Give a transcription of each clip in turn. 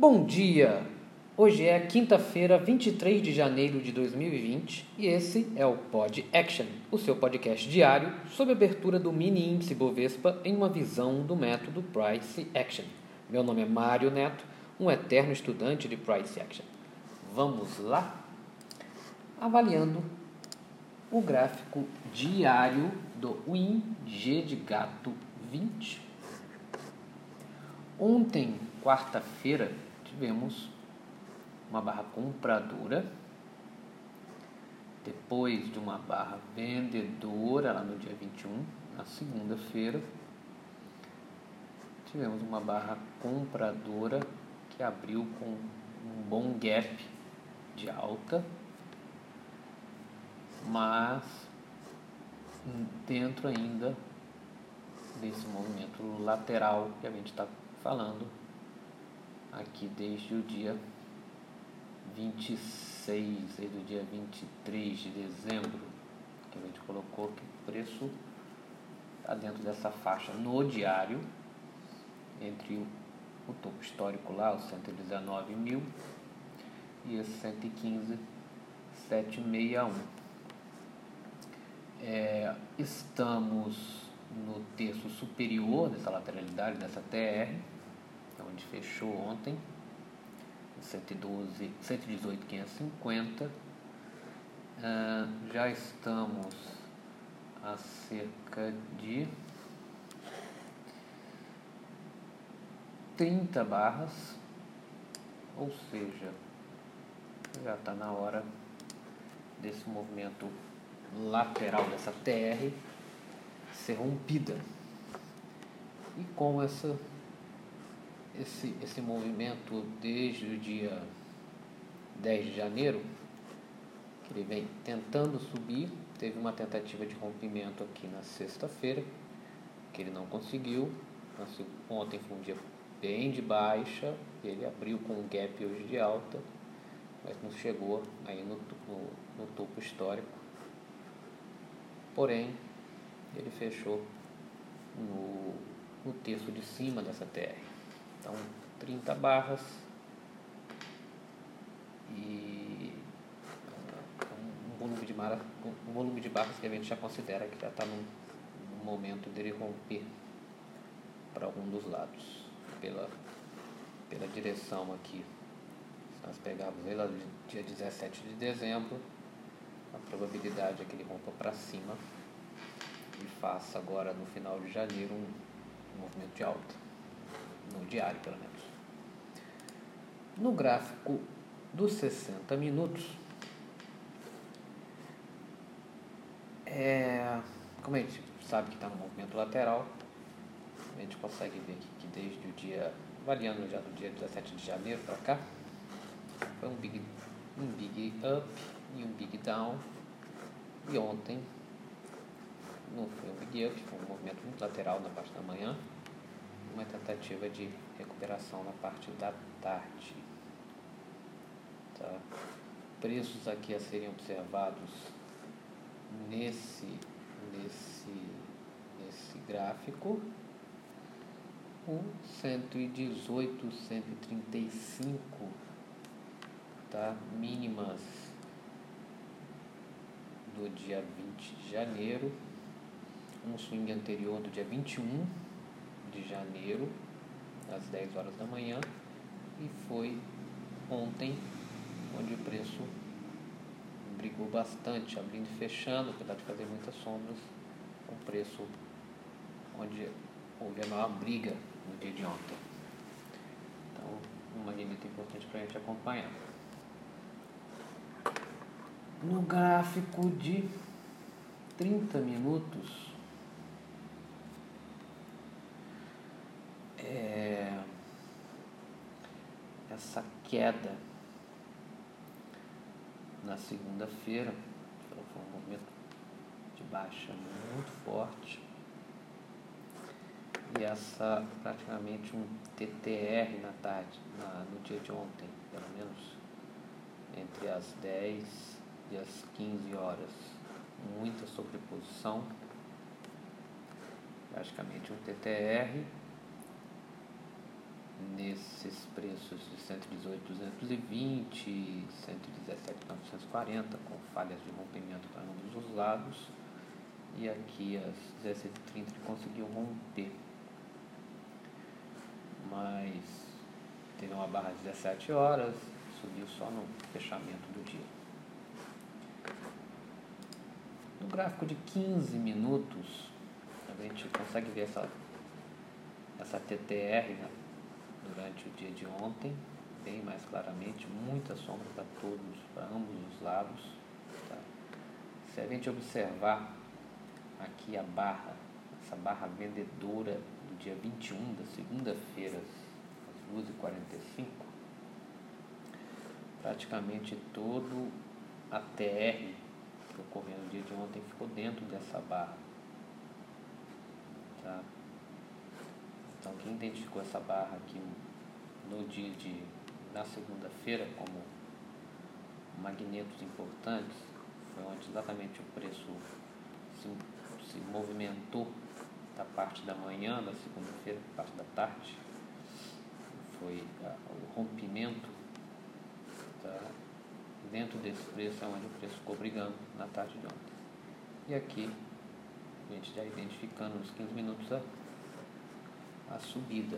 Bom dia! Hoje é quinta-feira, 23 de janeiro de 2020 e esse é o Pod Action, o seu podcast diário sobre a abertura do mini índice Bovespa em uma visão do método Price Action. Meu nome é Mário Neto, um eterno estudante de Price Action. Vamos lá? Avaliando o gráfico diário do WIN G de gato 20. Ontem, quarta-feira, tivemos uma barra compradora, depois de uma barra vendedora lá no dia 21, na segunda-feira, tivemos uma barra compradora que abriu com um bom gap de alta, mas dentro ainda desse movimento lateral que a gente está falando aqui desde o dia 26, desde o dia 23 de dezembro, que a gente colocou que o preço está dentro dessa faixa no diário, entre o, o topo histórico lá, os 119 mil, e esse 115, 761. É, estamos no terço superior dessa lateralidade, dessa TR, onde fechou ontem, 112, 118,550. Uh, já estamos a cerca de 30 barras, ou seja, já está na hora desse movimento lateral dessa TR ser rompida. E com essa esse, esse movimento desde o dia 10 de janeiro, que ele vem tentando subir, teve uma tentativa de rompimento aqui na sexta-feira, que ele não conseguiu. Ontem foi um dia bem de baixa, ele abriu com um gap hoje de alta, mas não chegou aí no, no, no topo histórico. Porém, ele fechou no, no terço de cima dessa TR. Então, 30 barras e um volume de, mara, um volume de barras que a gente já considera que já está no, momento dele romper para algum dos lados, pela, pela direção aqui. Se nós pegarmos ele no dia 17 de dezembro, a probabilidade é que ele rompa para cima e faça agora no final de janeiro um, um movimento de alta no diário pelo menos. No gráfico dos 60 minutos, é, como a gente sabe que está no movimento lateral, a gente consegue ver que desde o dia, variando já do dia 17 de janeiro para cá, foi um big, um big up e um big down. E ontem não foi um big up, foi um movimento muito lateral na parte da manhã uma tentativa de recuperação na parte da tarde. Tá? Preços aqui a serem observados nesse, nesse, nesse gráfico. Um 118, 135, tá? mínimas do dia 20 de janeiro, um swing anterior do dia 21 de janeiro, às 10 horas da manhã, e foi ontem onde o preço brigou bastante, abrindo e fechando, apesar de fazer muitas sombras, um preço onde houve a maior briga no dia de ontem. Então, uma limite importante para a gente acompanhar. No gráfico de 30 minutos, é, essa queda na segunda-feira. Foi um momento de baixa muito forte. E essa praticamente um TTR na tarde, na, no dia de ontem, pelo menos entre as 10 e as 15 horas, muita sobreposição, praticamente um TTR nesses preços de 118, 220, 117, 940, com falhas de rompimento para ambos os lados. E aqui às 17h30 ele conseguiu romper. Mas teve uma barra às 17 horas, subiu só no fechamento do dia. No gráfico de 15 minutos, a gente consegue ver essa, essa TTR né, durante o dia de ontem, bem mais claramente, muita sombra para todos, para ambos os lados. Tá? Se a gente observar aqui a barra, essa barra vendedora do dia 21 da segunda-feira, às 2h45, praticamente todo a TR que ocorreu no dia de ontem ficou dentro dessa barra. Tá? Então quem identificou essa barra aqui no dia de na segunda-feira como magnetos importantes foi onde exatamente o preço se, se movimentou da parte da manhã da segunda-feira para parte da tarde foi a, o rompimento tá? dentro desse preço é onde o preço ficou brigando na tarde de ontem e aqui a gente já identificando nos 15 minutos a a subida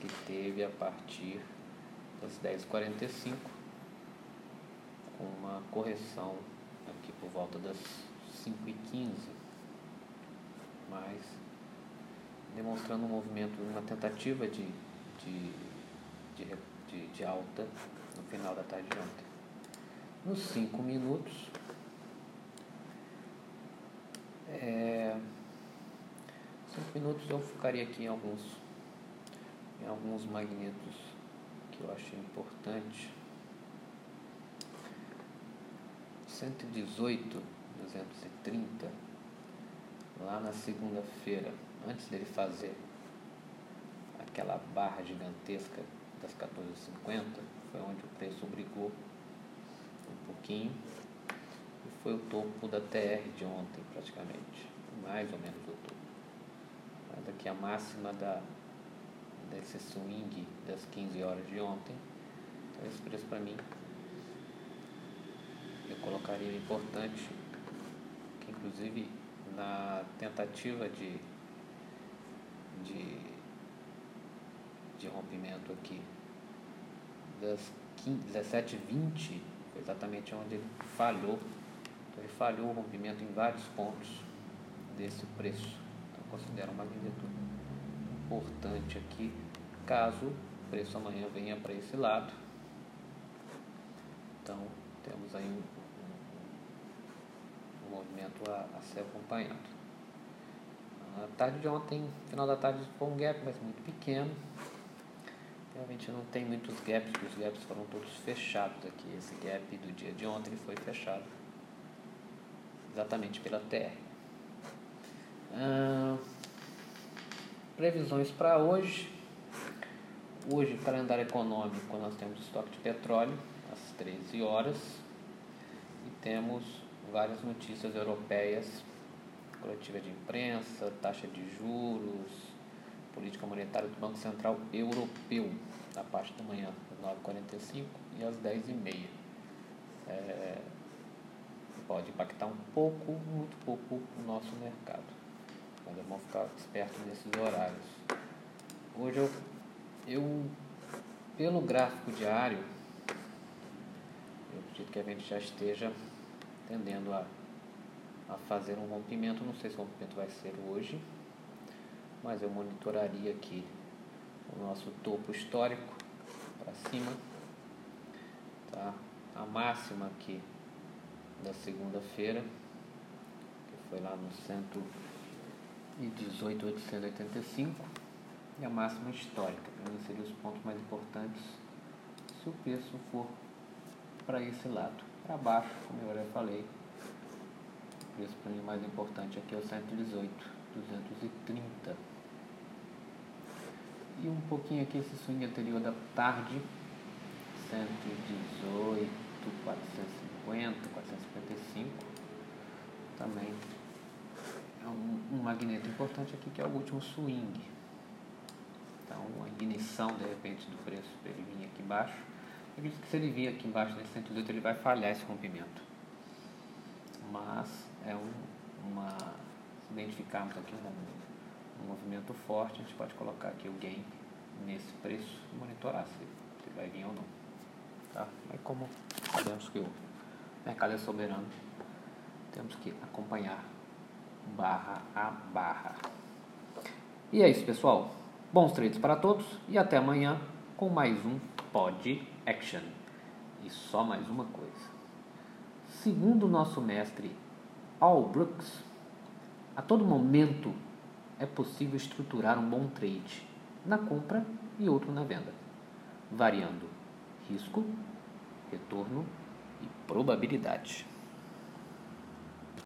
que teve a partir das 10h45, com uma correção aqui por volta das 5h15, mas demonstrando um movimento, uma tentativa de, de, de, de, de alta no final da tarde de ontem. Nos 5 minutos, é, cinco minutos eu focaria aqui em alguns, em alguns magnetos que eu achei importante. 118, 230, lá na segunda-feira, antes dele fazer aquela barra gigantesca das 14,50, foi onde o preço brigou um pouquinho e foi o topo da TR de ontem praticamente, mais ou menos o topo aqui a máxima da, desse swing das 15 horas de ontem. Então esse preço para mim eu colocaria importante, que inclusive na tentativa de, de, de rompimento aqui das 17h20 foi exatamente onde ele falhou. Então ele falhou o rompimento em vários pontos desse preço considero uma magnitude importante aqui, caso o preço amanhã venha para esse lado. Então, temos aí um, um, um movimento a, a, ser acompanhado. A tarde de ontem, final da tarde, foi um gap, mas muito pequeno. Realmente não tem muitos gaps, porque os gaps foram todos fechados aqui. Esse gap do dia de ontem foi fechado exatamente pela TR. Ah, previsões para hoje. Hoje, calendário econômico, nós temos estoque de petróleo às 13 horas e temos várias notícias europeias, coletiva de imprensa, taxa de juros, política monetária do Banco Central Europeu, na parte da manhã, às 9h45 e às 10h30. É, pode impactar um pouco, muito pouco, o nosso mercado mas é bom ficar esperto nesses horários. Hoje eu, eu pelo gráfico diário, eu acredito que a gente já esteja tendendo a, a fazer um rompimento. Não sei se o rompimento vai ser hoje, mas eu monitoraria aqui o nosso topo histórico para cima, tá? A máxima aqui da segunda-feira, que foi lá no centro e 18.885 e a máxima histórica. Para mim seriam os pontos mais importantes se o preço for para esse lado. Para baixo, como eu já falei, o preço para mim mais importante aqui é o 118, 230. E um pouquinho aqui esse swing anterior da tarde, 118, 450, 455, também um, magneto importante aqui que é o último swing. Então, a ignição, de repente, do preço ele vir aqui embaixo. Eu acredito que se ele vir aqui embaixo nesse 118, ele vai falhar esse rompimento. Mas é um, uma. Se identificarmos aqui um, um movimento forte, a gente pode colocar aqui o gain nesse preço e monitorar se, se vai vir ou não. Tá? Mas como sabemos que o mercado é soberano, temos que acompanhar barra a barra. E é isso, pessoal. Bons trades para todos e até amanhã com mais um Pod Action. E só mais uma coisa. Segundo o nosso mestre Al Brooks, a todo momento é possível estruturar um bom trade na compra e outro na venda, variando risco, retorno e probabilidade.